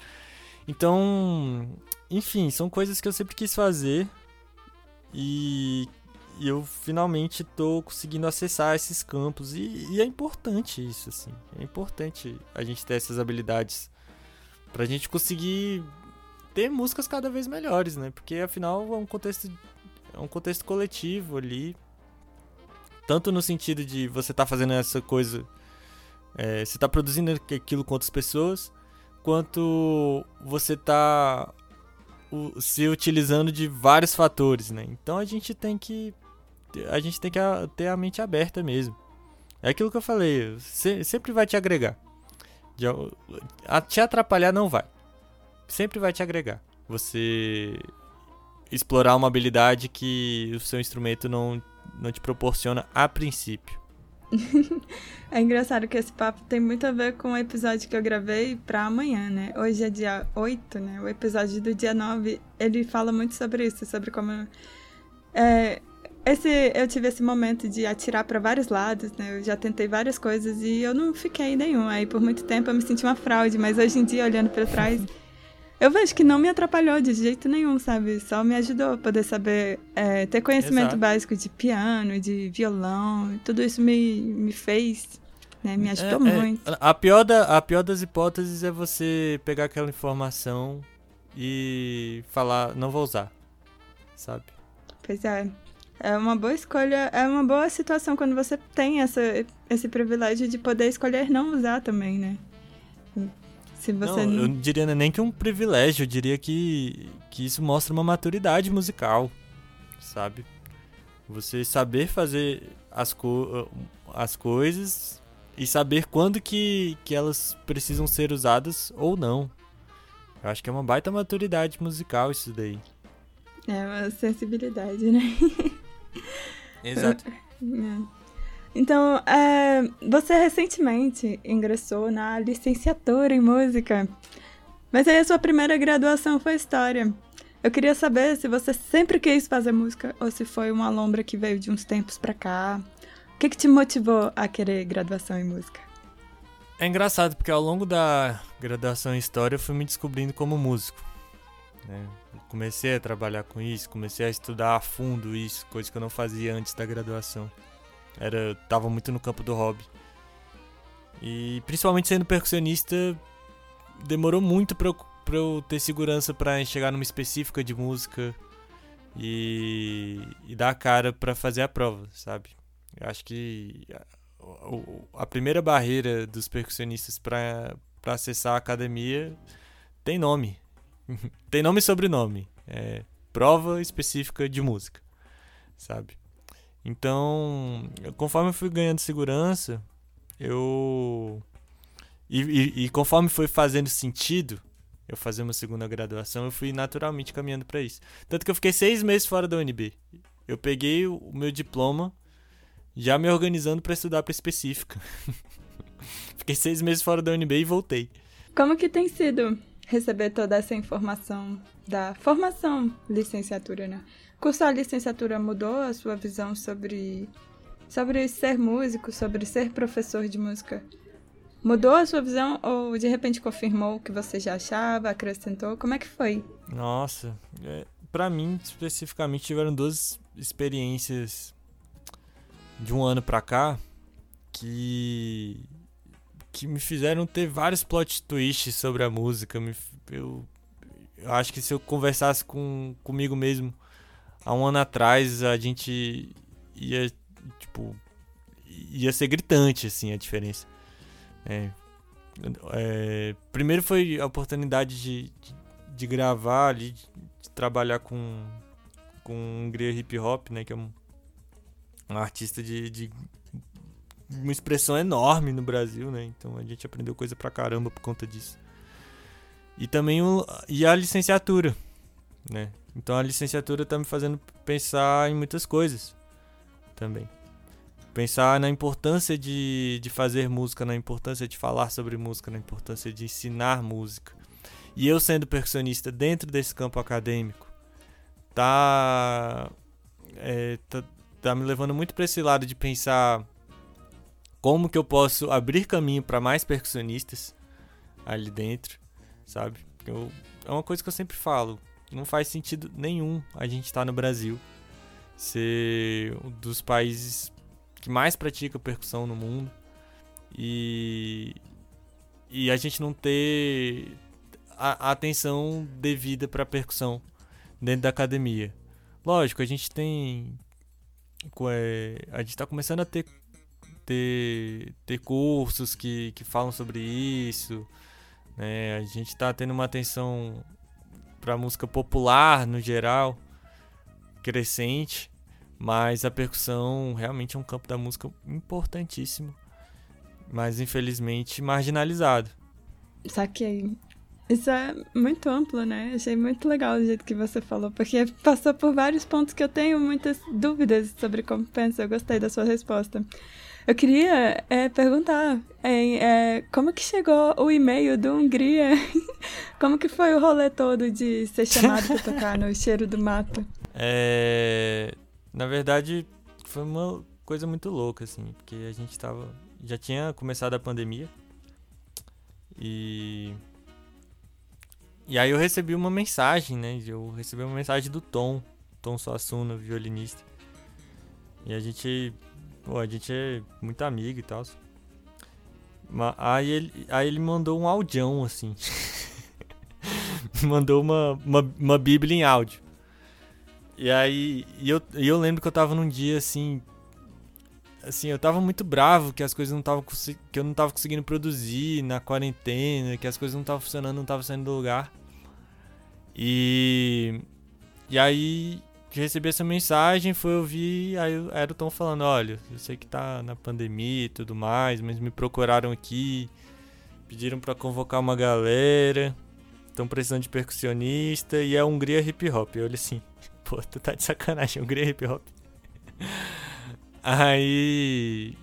Então, enfim, são coisas que eu sempre quis fazer e, eu finalmente estou conseguindo acessar esses campos e, e, é importante isso, assim. É importante a gente ter essas habilidades para a gente conseguir ter músicas cada vez melhores, né? Porque afinal é um contexto é um contexto coletivo ali, tanto no sentido de você tá fazendo essa coisa, é, você está produzindo aquilo com outras pessoas, quanto você está se utilizando de vários fatores, né? Então a gente tem que a gente tem que ter a mente aberta mesmo. É aquilo que eu falei, sempre vai te agregar. te atrapalhar não vai. Sempre vai te agregar. Você explorar uma habilidade que o seu instrumento não, não te proporciona a princípio. *laughs* é engraçado que esse papo tem muito a ver com o episódio que eu gravei pra amanhã, né? Hoje é dia 8, né? O episódio do dia 9, ele fala muito sobre isso, sobre como. É, esse, eu tive esse momento de atirar para vários lados, né? Eu já tentei várias coisas e eu não fiquei nenhum. Aí por muito tempo eu me senti uma fraude, mas hoje em dia, olhando para trás. *laughs* Eu vejo que não me atrapalhou de jeito nenhum, sabe? Só me ajudou a poder saber, é, ter conhecimento Exato. básico de piano, de violão. Tudo isso me, me fez, né? Me ajudou é, é muito. É, a, pior da, a pior das hipóteses é você pegar aquela informação e falar, não vou usar, sabe? Pois é. É uma boa escolha, é uma boa situação quando você tem essa, esse privilégio de poder escolher não usar também, né? Se você não, eu diria nem que é um privilégio, eu diria que, que isso mostra uma maturidade musical, sabe? Você saber fazer as, co as coisas e saber quando que, que elas precisam ser usadas ou não. Eu acho que é uma baita maturidade musical isso daí. É uma sensibilidade, né? Exato. *laughs* É. Então, é, você recentemente ingressou na licenciatura em música, mas aí a sua primeira graduação foi história. Eu queria saber se você sempre quis fazer música ou se foi uma lombra que veio de uns tempos pra cá. O que, que te motivou a querer graduação em música? É engraçado porque ao longo da graduação em história eu fui me descobrindo como músico. Né? Comecei a trabalhar com isso, comecei a estudar a fundo isso, coisa que eu não fazia antes da graduação. Era, tava muito no campo do hobby. E principalmente sendo percussionista, demorou muito pra eu, eu ter segurança para chegar numa específica de música e, e dar a cara para fazer a prova, sabe? Eu acho que a, a primeira barreira dos percussionistas para acessar a academia tem nome. *laughs* tem nome e sobrenome. É prova específica de música, sabe? Então, conforme eu fui ganhando segurança, eu. E, e, e, conforme foi fazendo sentido eu fazer uma segunda graduação, eu fui naturalmente caminhando para isso. Tanto que eu fiquei seis meses fora da UNB. Eu peguei o, meu diploma já me organizando para estudar para específica. *laughs* fiquei seis meses fora da UNB e voltei. Como que tem sido receber toda essa informação da formação licenciatura, né? Cursar a licenciatura mudou a sua visão sobre, sobre ser músico, sobre ser professor de música? Mudou a sua visão ou de repente confirmou o que você já achava, acrescentou? Como é que foi? Nossa, é, para mim especificamente tiveram duas experiências de um ano pra cá que que me fizeram ter vários plot twists sobre a música. eu, eu acho que se eu conversasse com, comigo mesmo há um ano atrás a gente ia, tipo, ia ser gritante, assim, a diferença. É, é, primeiro foi a oportunidade de, de, de gravar ali, de, de, trabalhar com, com Hungria Hip Hop, né, que é um, um artista de, uma expressão enorme no Brasil, né, então a gente aprendeu coisa pra caramba por conta disso. E também o, e a licenciatura, né, então a licenciatura está me fazendo pensar em muitas coisas também. Pensar na importância de, de fazer música, na importância de falar sobre música, na importância de ensinar música. E eu sendo percussionista dentro desse campo acadêmico, tá, é, tá, tá me levando muito para esse lado de pensar como que eu posso abrir caminho para mais percussionistas ali dentro, sabe? Eu, é uma coisa que eu sempre falo não faz sentido nenhum a gente estar tá no Brasil ser um dos países que mais pratica percussão no mundo e e a gente não ter a, a atenção devida para percussão dentro da academia. Lógico, a gente tem é, a gente está começando a ter ter, ter cursos que, que falam sobre isso. Né? A gente está tendo uma atenção para música popular no geral, crescente, mas a percussão realmente é um campo da música importantíssimo, mas infelizmente marginalizado. Saquei. Isso é muito amplo, né? Achei muito legal o jeito que você falou, porque passou por vários pontos que eu tenho muitas dúvidas sobre como pensa. Eu gostei da sua resposta. Eu queria é, perguntar é, é, como que chegou o e-mail do Hungria? *laughs* como que foi o rolê todo de ser chamado para tocar no Cheiro do Mato? *laughs* É, na verdade, foi uma coisa muito louca, assim, porque a gente tava. Já tinha começado a pandemia. E. E aí eu recebi uma mensagem, né? Eu recebi uma mensagem do Tom, Tom Suassuna, violinista. E a gente Pô, a gente é muito amigo e tal. Aí ele, aí ele mandou um audião, assim. *laughs* mandou uma, uma, uma bíblia em áudio. E aí, e eu, e eu lembro que eu tava num dia, assim, assim, eu tava muito bravo que as coisas não estavam que eu não tava conseguindo produzir na quarentena, que as coisas não estavam funcionando, não estavam saindo do lugar. E e aí recebi essa mensagem, foi ouvir, aí o Tom falando, olha, eu sei que tá na pandemia e tudo mais, mas me procuraram aqui, pediram para convocar uma galera, estão precisando de percussionista e é Hungria Hip Hop. Eu olhei assim, *laughs* pô, tu tá de sacanagem, Hungria Hip Hop. *laughs* Aí.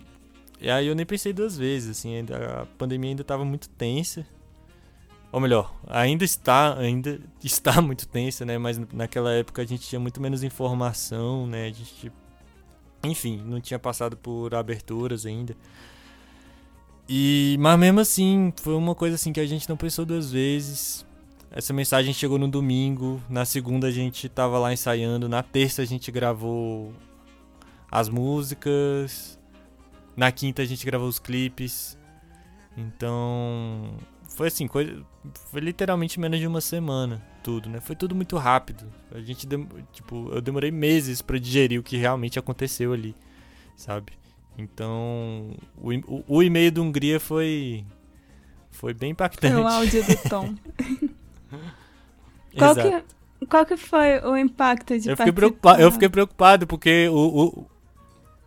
E aí eu nem pensei duas vezes, assim, a pandemia ainda estava muito tensa. Ou melhor, ainda está, ainda está *laughs* muito tensa, né? Mas naquela época a gente tinha muito menos informação, né? A gente, enfim, não tinha passado por aberturas ainda. E, mas mesmo assim, foi uma coisa assim que a gente não pensou duas vezes. Essa mensagem chegou no domingo, na segunda a gente tava lá ensaiando, na terça a gente gravou as músicas. Na quinta a gente gravou os clipes. Então, foi assim, coisa, foi literalmente menos de uma semana tudo, né? Foi tudo muito rápido. A gente tipo, eu demorei meses para digerir o que realmente aconteceu ali, sabe? Então, o, o, o e-mail da Hungria foi foi bem impactante. Foi o áudio do Tom. *laughs* qual, que, qual que foi o impacto de eu fiquei, preocupado, eu fiquei preocupado porque o,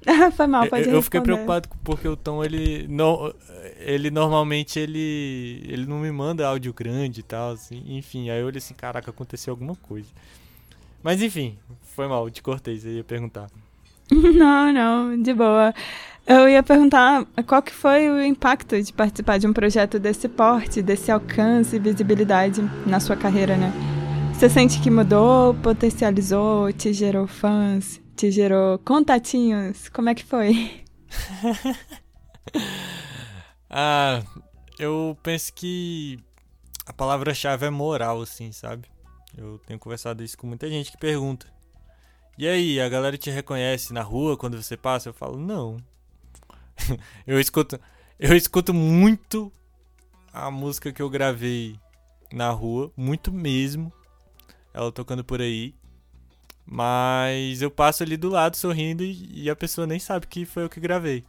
*laughs* Foi mal, pode Eu, eu fiquei preocupado porque o Tom, ele, não, ele normalmente, ele, ele não me manda áudio grande e tal, assim, enfim, aí eu olhei assim, caraca, aconteceu alguma coisa. Mas enfim, foi mal, te cortei, você ia perguntar. *laughs* Não, não, de boa. Eu ia perguntar qual que foi o impacto de participar de um projeto desse porte, desse alcance e visibilidade na sua carreira, né? Você sente que mudou, potencializou, te gerou fãs? Te gerou contatinhos? Como é que foi? *laughs* ah, eu penso que a palavra-chave é moral, assim, sabe? Eu tenho conversado isso com muita gente que pergunta. E aí, a galera te reconhece na rua quando você passa? Eu falo, não. *laughs* eu escuto, eu escuto muito a música que eu gravei na rua, muito mesmo. Ela tocando por aí. Mas eu passo ali do lado sorrindo e, a pessoa nem sabe que foi eu que gravei.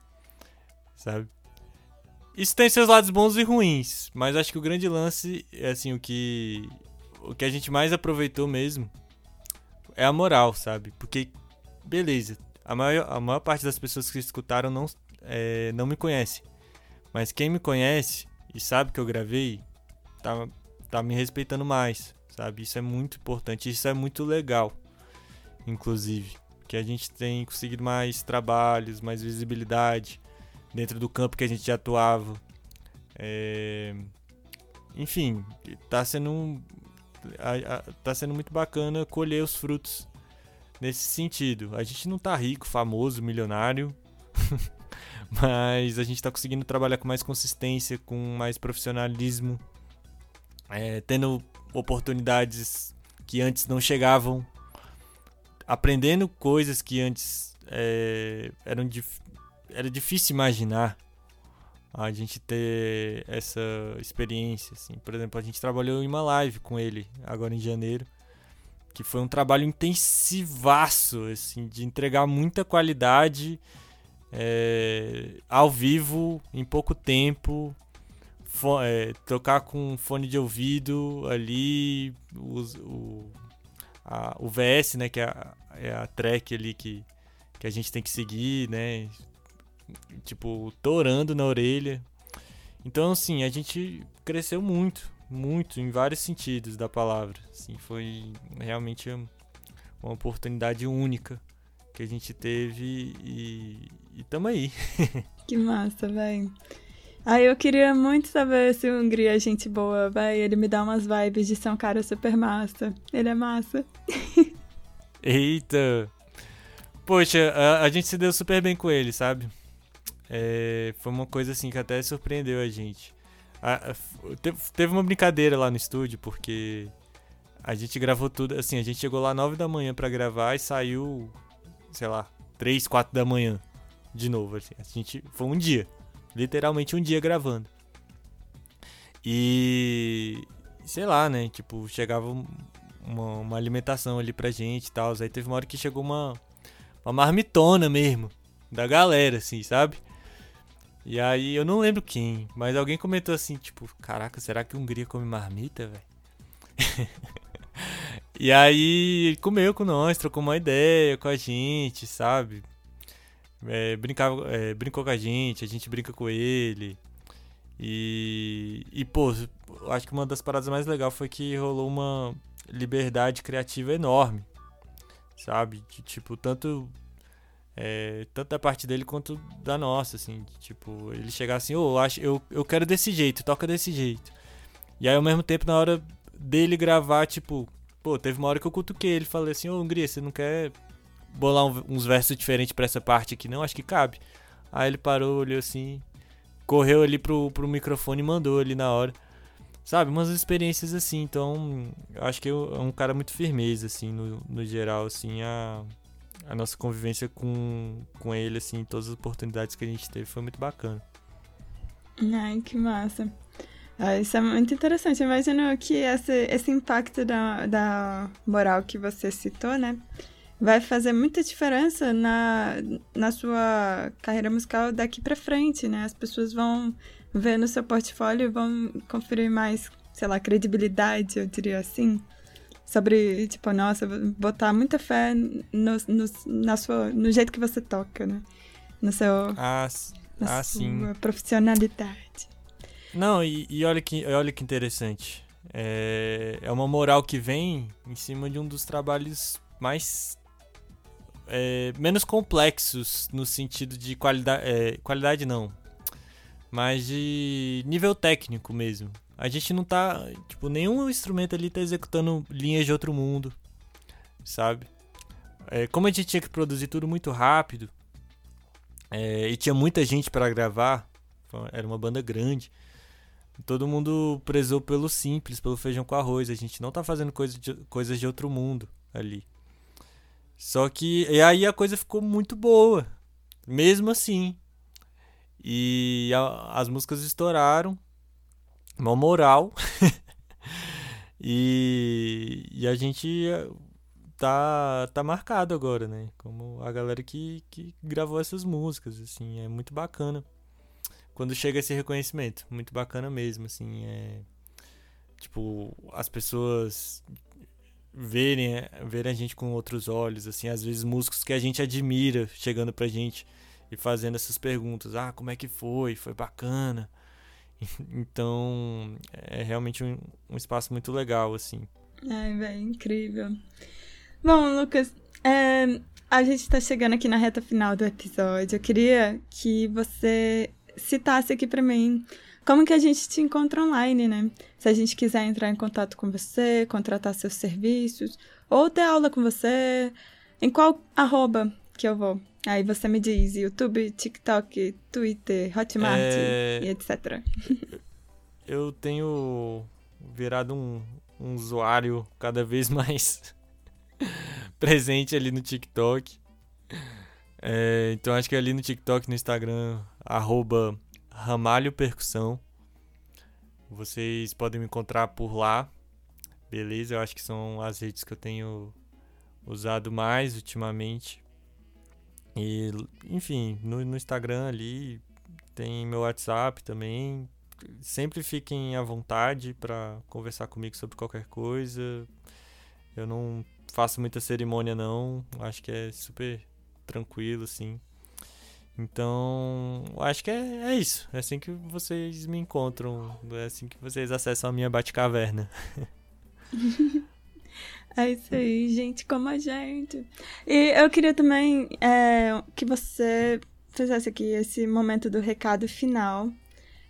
Sabe? Isso tem seus lados bons e ruins, mas acho que o grande lance é assim, o que o que a gente mais aproveitou mesmo é a moral, sabe? Porque beleza, a maior, a maior parte das pessoas que escutaram não é, não me conhece. Mas quem me conhece e sabe que eu gravei, tá, tá me respeitando mais, sabe? Isso é muito importante, isso é muito legal inclusive. Que a gente tem conseguido mais trabalhos, mais visibilidade dentro do campo que a gente já atuava. É... Enfim, está sendo, tá sendo muito bacana colher os frutos nesse sentido. A gente não está rico, famoso, milionário, *laughs* mas a gente está conseguindo trabalhar com mais consistência, com mais profissionalismo, é, tendo oportunidades que antes não chegavam aprendendo coisas que antes é, eram dif era difícil imaginar a gente ter essa experiência. Assim. Por exemplo, a gente trabalhou em uma live com ele agora em janeiro, que foi um trabalho intensivaço, assim, de entregar muita qualidade é, ao vivo em pouco tempo. É, tocar com fone de ouvido ali, o, a, o VS, né, que é a, é a track ali que, que a gente tem que seguir, né? Tipo, torando na orelha. Então, assim, a gente cresceu muito, muito, em vários sentidos da palavra. Assim, foi realmente uma oportunidade única que a gente teve e, e tamo aí. *laughs* que massa, velho. Aí eu queria muito saber se o Hungria é gente boa, vai. Ele me dá umas vibes de ser um cara super massa. Ele é massa. *laughs* Eita! Poxa, a, a, gente se deu super bem com ele, sabe? É, foi uma coisa assim que até surpreendeu a gente. A, a, teve uma brincadeira lá no estúdio, porque a gente gravou tudo. Assim, a gente chegou lá 9 da manhã para gravar e saiu, sei lá, 3, 4 da manhã de novo. Assim. A gente, foi um dia. Literalmente um dia gravando. E. Sei lá, né? Tipo, chegava uma, uma alimentação ali pra gente e tal. Aí teve uma hora que chegou uma, uma marmitona mesmo. da galera, assim, sabe? E aí eu não lembro quem, mas alguém comentou assim, tipo, caraca, será que Hungria come marmita, velho? *laughs* e aí ele comeu com nós, trocou uma ideia com a gente, sabe? É, brincava, é, brincou com a gente, a gente brinca com ele. E, e pô, acho que uma das paradas mais legais foi que rolou uma liberdade criativa enorme, sabe? De, tipo, tanto é, tanto da parte dele quanto da nossa, assim. De, tipo, ele chegar assim, oh, acho, eu, eu quero desse jeito, toca desse jeito. E aí, ao mesmo tempo, na hora dele gravar, tipo, pô, teve uma hora que eu cutuquei ele falei assim, ô, oh, Hungria, você não quer bolar um, uns versos diferentes para essa parte aqui, não? Acho que cabe. Aí ele parou, olhou assim, correu ali pro, pro microfone e mandou ali na hora. Sabe, umas experiências assim, então acho que é um cara muito firmeza, assim, no, no geral, assim, a, a nossa convivência com, com ele, assim, todas as oportunidades que a gente teve foi muito bacana. Ai, que massa. Ah, isso é muito interessante. Imagino que esse, esse impacto da, da moral que você citou, né? Vai fazer muita diferença na, na sua carreira musical daqui para frente, né? As pessoas vão ver no seu portfólio e vão conferir mais, sei lá, credibilidade, eu diria assim sobre, tipo, nossa, botar muita fé no, no, na sua, no jeito que você toca, né? No seu. Ah, na ah sua sim. profissionalidade. Não, e, e, olha, que, olha que interessante. É, é uma moral que vem em cima de um dos trabalhos mais. É, menos complexos no sentido de qualidade. É, qualidade não. Mas de nível técnico mesmo. A gente não tá. Tipo, nenhum instrumento ali tá executando linhas de outro mundo. Sabe? É, como a gente tinha que produzir tudo muito rápido. É, e tinha muita gente para gravar. Era uma banda grande. Todo mundo prezou pelo simples, pelo feijão com arroz. A gente não tá fazendo coisa de, coisas de outro mundo ali. Só que. E aí a coisa ficou muito boa. Mesmo assim. E a, as músicas estouraram uma moral. *laughs* e, e a gente eh, tá, tá marcado agora, né? Como a galera que, que gravou essas músicas, assim, é muito bacana. Quando chega esse reconhecimento, muito bacana mesmo, assim, é... Tipo, as pessoas verem, verem a gente com outros olhos, assim, às vezes músicos que a gente admira chegando pra gente e fazendo essas perguntas. Ah, como é que foi? Foi bacana? *laughs* Então, é realmente um, um espaço muito legal, assim. Ai, velho, incrível. Bom, Lucas, é, a gente está chegando aqui na reta final do episódio. Eu queria que você citasse aqui para mim como que a gente te encontra online, né? Se a gente quiser entrar em contato com você, contratar seus serviços, ou ter aula com você, em qual arroba que eu vou? Aí você me diz YouTube, TikTok, Twitter, Hotmart é... e etc. *laughs* Eu tenho virado um, um usuário cada vez mais *laughs* presente ali no TikTok. É, então acho que ali no TikTok, no Instagram, arroba Ramalho Percussão. Vocês podem me encontrar por lá. Beleza? Eu acho que são as redes que eu tenho usado mais ultimamente. E, enfim, no, no Instagram ali tem meu WhatsApp também. Sempre fiquem à vontade para conversar comigo sobre qualquer coisa. Eu não faço muita cerimônia não, acho que é super tranquilo assim. Então, acho que é, é isso. É assim que vocês me encontram. É assim que vocês acessam a minha Batcaverna. *laughs* É isso aí, gente como a gente. E eu queria também é, que você fizesse aqui esse momento do recado final.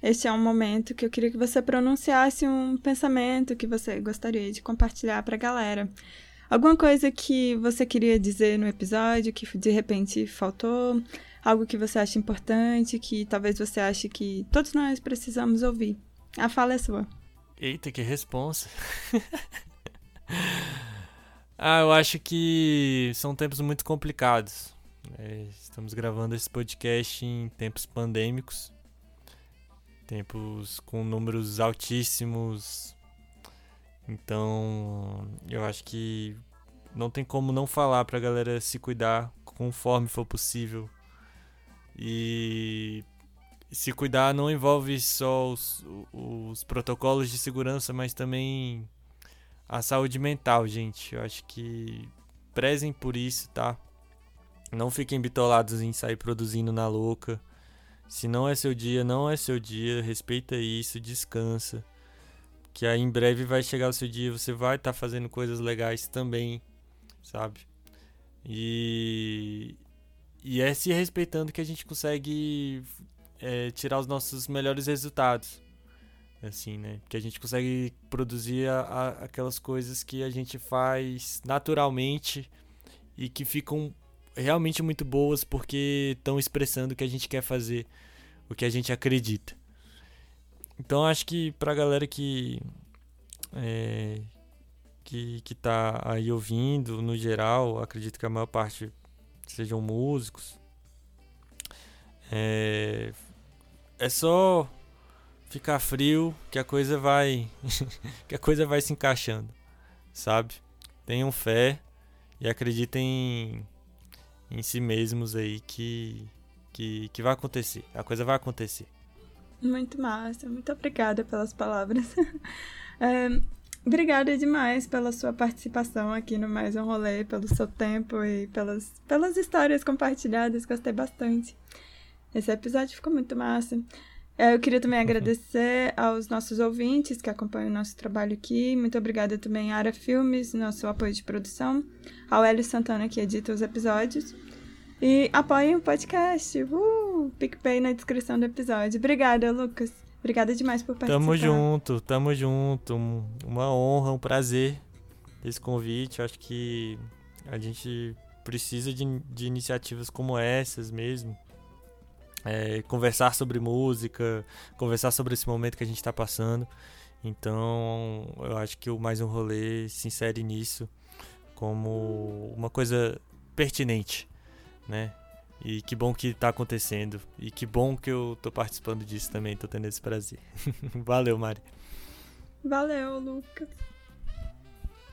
Este é um momento que eu queria que você pronunciasse um pensamento que você gostaria de compartilhar para a galera. Alguma coisa que você queria dizer no episódio que de repente faltou? Algo que você acha importante, que talvez você ache que todos nós precisamos ouvir. A fala é sua. Eita, que responsa. *laughs* Ah, eu acho que são tempos muito complicados. É, estamos gravando esse podcast em tempos pandêmicos, tempos com números altíssimos. Então, eu acho que não tem como não falar pra galera se cuidar conforme for possível E se cuidar não envolve só os, os protocolos de segurança, mas também a saúde mental, gente. Eu acho que prezem por isso, tá? Não fiquem bitolados em sair produzindo na louca. Se não é seu dia, não é seu dia. Respeita isso, descansa. Que aí em breve vai chegar o seu dia, você vai estar tá fazendo coisas legais também, sabe? E, e é se respeitando que a gente consegue é, tirar os nossos melhores resultados. Assim, né? Que a gente consegue produzir a, a, aquelas coisas que a gente faz naturalmente e que ficam realmente muito boas porque estão expressando o que a gente quer fazer, o que a gente acredita. Então acho que pra galera que é, que, que tá aí ouvindo, no geral, acredito que a maior parte sejam músicos. É, é só ficar frio que a coisa vai *laughs* que a coisa vai se encaixando, sabe? Tenham fé e acreditem em, em si mesmos aí que, que que vai acontecer. A coisa vai acontecer. Muito massa, muito obrigada pelas palavras. *laughs* é, obrigada demais pela sua participação aqui no Mais um Rolê, pelo seu tempo e pelas, pelas histórias compartilhadas, gostei bastante. Esse episódio ficou muito massa. É, eu queria também agradecer aos nossos ouvintes que acompanham o nosso trabalho aqui. Muito obrigada também à Ara Filmes, nosso apoio de produção, ao Hélio Santana, que edita os episódios. E apoiem o podcast. Uh! PicPay na descrição do episódio. Obrigada, Lucas. Obrigada demais por participar. Tamo junto, tamo junto. Uma honra, um prazer esse convite. Acho que a gente precisa de, de iniciativas como essas mesmo é, conversar sobre música, conversar sobre esse momento que a gente está passando. Então, eu acho que o Mais Um Rolê se insere nisso como uma coisa pertinente, né? E que bom que está acontecendo. E que bom que eu estou participando disso também, estou tendo esse prazer. *laughs* Valeu, Mari. Valeu, Lucas.